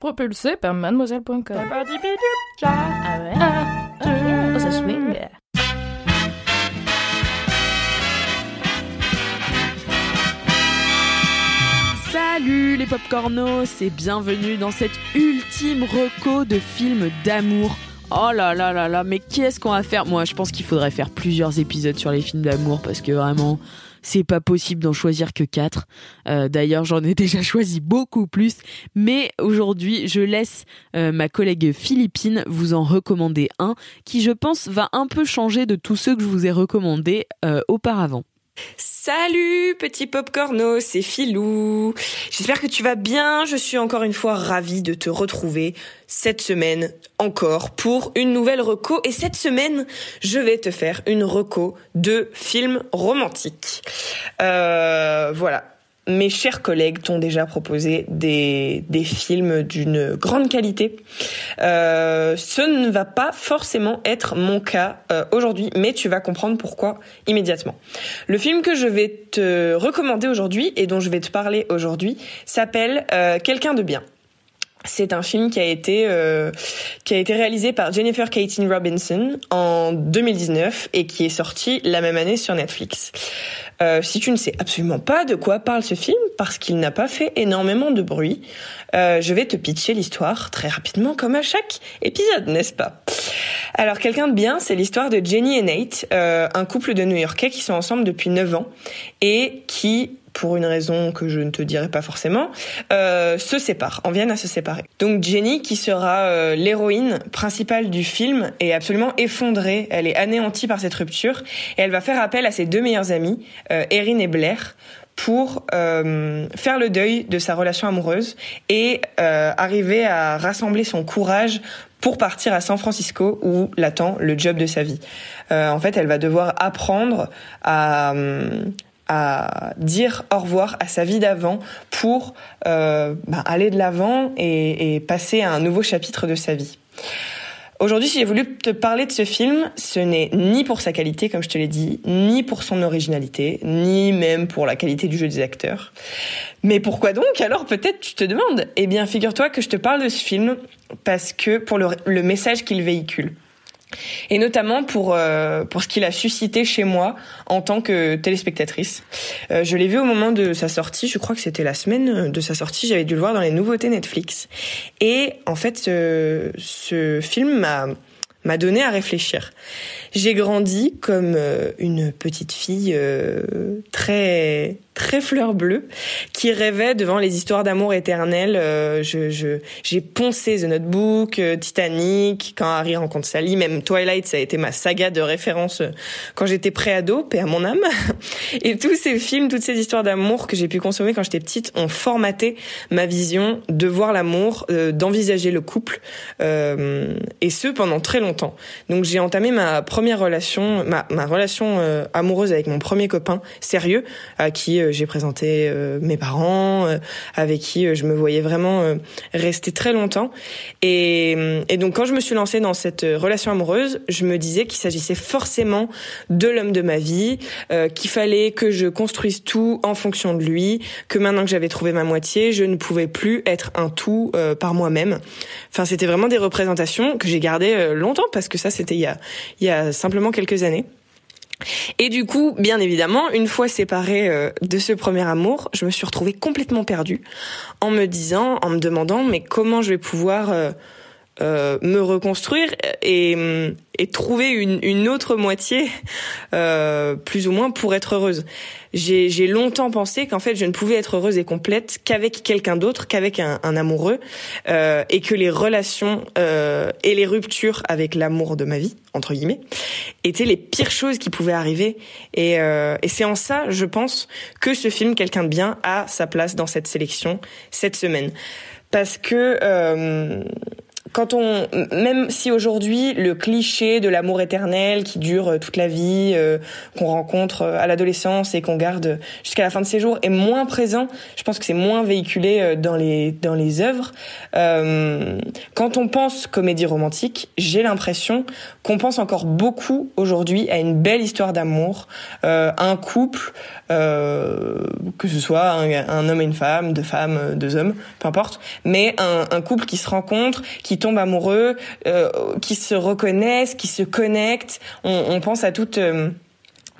Propulsé par mademoiselle.com. Ah ouais? Ah, oh, ça swing? Salut les popcornos et bienvenue dans cette ultime reco de films d'amour. Oh là là là là, mais qu'est-ce qu'on va faire? Moi, je pense qu'il faudrait faire plusieurs épisodes sur les films d'amour parce que vraiment, c'est pas possible d'en choisir que quatre. Euh, D'ailleurs, j'en ai déjà choisi beaucoup plus, mais aujourd'hui, je laisse euh, ma collègue Philippine vous en recommander un qui, je pense, va un peu changer de tous ceux que je vous ai recommandés euh, auparavant. Salut petit popcorno, c'est Filou. J'espère que tu vas bien. Je suis encore une fois ravie de te retrouver cette semaine encore pour une nouvelle reco. Et cette semaine, je vais te faire une reco de films romantiques. Euh, voilà. Mes chers collègues t'ont déjà proposé des, des films d'une grande qualité. Euh, ce ne va pas forcément être mon cas euh, aujourd'hui, mais tu vas comprendre pourquoi immédiatement. Le film que je vais te recommander aujourd'hui et dont je vais te parler aujourd'hui s'appelle euh, Quelqu'un de bien. C'est un film qui a été euh, qui a été réalisé par Jennifer Keating Robinson en 2019 et qui est sorti la même année sur Netflix. Euh, si tu ne sais absolument pas de quoi parle ce film, parce qu'il n'a pas fait énormément de bruit, euh, je vais te pitcher l'histoire très rapidement, comme à chaque épisode, n'est-ce pas? Alors, quelqu'un de bien, c'est l'histoire de Jenny et Nate, un couple de New-Yorkais qui sont ensemble depuis 9 ans et qui pour une raison que je ne te dirai pas forcément, euh, se séparent, en viennent à se séparer. Donc Jenny, qui sera euh, l'héroïne principale du film, est absolument effondrée, elle est anéantie par cette rupture, et elle va faire appel à ses deux meilleures amies, euh, Erin et Blair, pour euh, faire le deuil de sa relation amoureuse et euh, arriver à rassembler son courage pour partir à San Francisco où l'attend le job de sa vie. Euh, en fait, elle va devoir apprendre à à dire au revoir à sa vie d'avant pour euh, bah, aller de l'avant et, et passer à un nouveau chapitre de sa vie. Aujourd'hui, si j'ai voulu te parler de ce film, ce n'est ni pour sa qualité, comme je te l'ai dit, ni pour son originalité, ni même pour la qualité du jeu des acteurs. Mais pourquoi donc? Alors peut-être tu te demandes. Eh bien, figure-toi que je te parle de ce film parce que pour le, le message qu'il véhicule et notamment pour euh, pour ce qu'il a suscité chez moi en tant que téléspectatrice. Euh, je l'ai vu au moment de sa sortie, je crois que c'était la semaine de sa sortie, j'avais dû le voir dans les nouveautés Netflix. Et en fait, ce, ce film m'a m'a donné à réfléchir. J'ai grandi comme euh, une petite fille euh, très très fleur bleue qui rêvait devant les histoires d'amour éternel. Euh, je j'ai poncé The Notebook, Titanic, quand Harry rencontre Sally, même Twilight, ça a été ma saga de référence quand j'étais pré-ado, paix à mon âme. Et tous ces films, toutes ces histoires d'amour que j'ai pu consommer quand j'étais petite ont formaté ma vision de voir l'amour, d'envisager le couple, et ce pendant très longtemps. Donc j'ai entamé ma première relation, ma, ma relation euh, amoureuse avec mon premier copain sérieux, à qui euh, j'ai présenté euh, mes parents, avec qui je me voyais vraiment rester très longtemps. Et, et donc quand je me suis lancée dans cette relation amoureuse, je me disais qu'il s'agissait forcément de l'homme de ma vie, qu'il fallait que je construise tout en fonction de lui, que maintenant que j'avais trouvé ma moitié, je ne pouvais plus être un tout par moi-même. Enfin, c'était vraiment des représentations que j'ai gardées longtemps parce que ça, c'était il y a, il y a simplement quelques années. Et du coup, bien évidemment, une fois séparée euh, de ce premier amour, je me suis retrouvée complètement perdue en me disant, en me demandant, mais comment je vais pouvoir euh, me reconstruire et, et trouver une, une autre moitié, euh, plus ou moins, pour être heureuse. J'ai longtemps pensé qu'en fait, je ne pouvais être heureuse et complète qu'avec quelqu'un d'autre, qu'avec un, un, amoureux, euh, et que les relations euh, et les ruptures avec l'amour de ma vie, entre guillemets, étaient les pires choses qui pouvaient arriver. Et, euh, et c'est en ça, je pense, que ce film, Quelqu'un de bien, a sa place dans cette sélection cette semaine. Parce que... Quand on, même si aujourd'hui le cliché de l'amour éternel qui dure euh, toute la vie, euh, qu'on rencontre euh, à l'adolescence et qu'on garde jusqu'à la fin de ses jours est moins présent, je pense que c'est moins véhiculé dans les dans les œuvres. Quand on pense comédie romantique, j'ai l'impression qu'on pense encore beaucoup aujourd'hui à une belle histoire d'amour, euh, un couple, que ce soit un, homme et une femme, deux femmes, deux hommes, peu importe, mais un, couple qui se rencontre, qui tombent amoureux, euh, qui se reconnaissent, qui se connectent. On, pense à toute euh,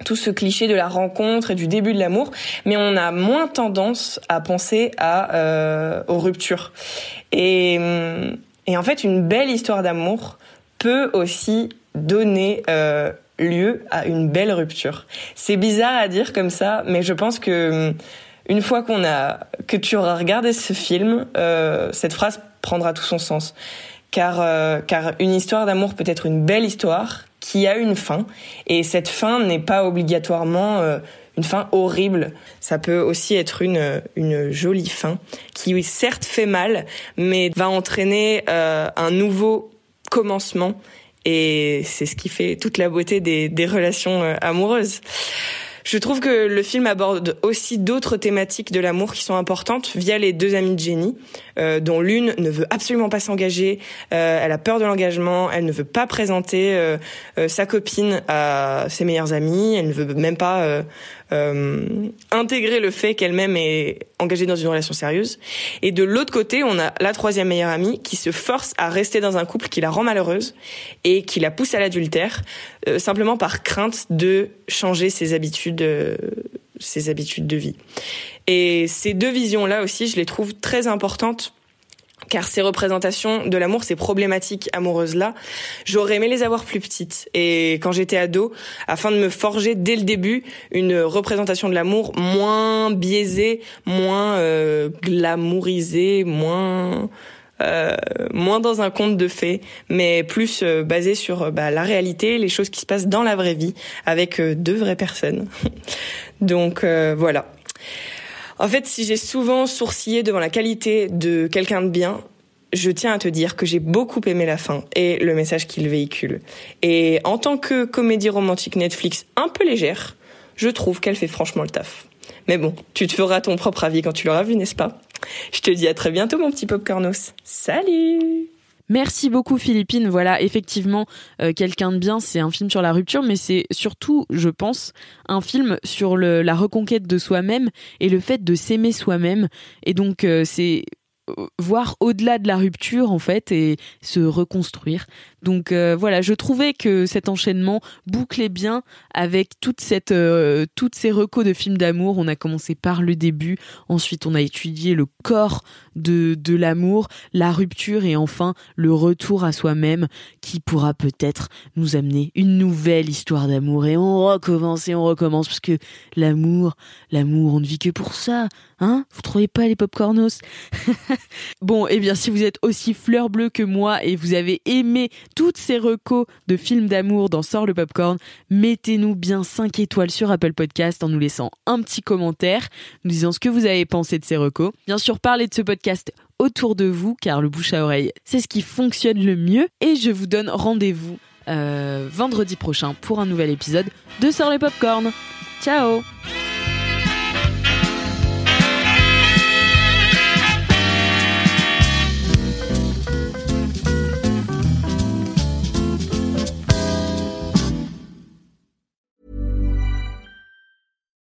tout ce cliché de la rencontre et du début de l'amour, mais on a moins tendance à penser à euh, aux ruptures. Et, et en fait, une belle histoire d'amour peut aussi donner euh, lieu à une belle rupture. C'est bizarre à dire comme ça, mais je pense que une fois qu'on a que tu auras regardé ce film, euh, cette phrase prendra tout son sens. Car, euh, car une histoire d'amour peut être une belle histoire qui a une fin. Et cette fin n'est pas obligatoirement euh, une fin horrible. Ça peut aussi être une, une jolie fin qui, certes, fait mal, mais va entraîner euh, un nouveau commencement. Et c'est ce qui fait toute la beauté des, des relations euh, amoureuses. Je trouve que le film aborde aussi d'autres thématiques de l'amour qui sont importantes via les deux amies de Jenny, euh, dont l'une ne veut absolument pas s'engager, euh, elle a peur de l'engagement, elle ne veut pas présenter euh, euh sa copine à ses meilleurs amis, elle ne veut même pas euh, intégrer le fait qu'elle-même est engagée dans une relation sérieuse. Et de l'autre côté, on a la troisième meilleure amie qui se force à rester dans un couple qui la rend malheureuse et qui la pousse à l'adultère, euh, simplement par crainte de changer ses habitudes, euh, ses habitudes de vie. Et ces deux visions-là aussi, je les trouve très importantes car ces représentations de l'amour, ces problématiques amoureuses-là, j'aurais aimé les avoir plus petites. Et quand j'étais ado, afin de me forger dès le début une représentation de l'amour moins biaisée, moins euh, glamourisée, moins... Euh, moins dans un conte de fées, mais plus euh, basé sur euh, bah, la réalité, les choses qui se passent dans la vraie vie, avec euh, deux vraies personnes. Donc voilà. En fait, si j'ai souvent sourcillé devant la qualité de quelqu'un de bien, je tiens à te dire que j'ai beaucoup aimé la fin et le message qu'il véhicule. Et en tant que comédie romantique Netflix un peu légère, je trouve qu'elle fait franchement le taf. Mais bon, tu te feras ton propre avis quand tu l'auras vu, n'est-ce pas? Je te dis à très bientôt mon petit popcornos. Salut Merci beaucoup Philippine. Voilà, effectivement, euh, quelqu'un de bien, c'est un film sur la rupture, mais c'est surtout, je pense, un film sur la reconquête de soi-même et le fait de s'aimer soi-même. Et donc, euh, c'est voir au-delà de la rupture en fait et se reconstruire. Donc euh, voilà, je trouvais que cet enchaînement bouclait bien avec toute euh, toutes ces recos de films d'amour. On a commencé par le début, ensuite on a étudié le corps de l'amour, la rupture et enfin le retour à soi-même qui pourra peut-être nous amener une nouvelle histoire d'amour. Et on recommence et on recommence parce que l'amour, l'amour, on ne vit que pour ça, hein? Vous trouvez pas les popcornos? Bon, et eh bien si vous êtes aussi fleur bleue que moi et vous avez aimé toutes ces recos de films d'amour dans Sort le Popcorn, mettez-nous bien 5 étoiles sur Apple Podcast en nous laissant un petit commentaire, nous disant ce que vous avez pensé de ces recos. Bien sûr, parlez de ce podcast autour de vous, car le bouche à oreille, c'est ce qui fonctionne le mieux. Et je vous donne rendez-vous euh, vendredi prochain pour un nouvel épisode de Sort les Popcorn. Ciao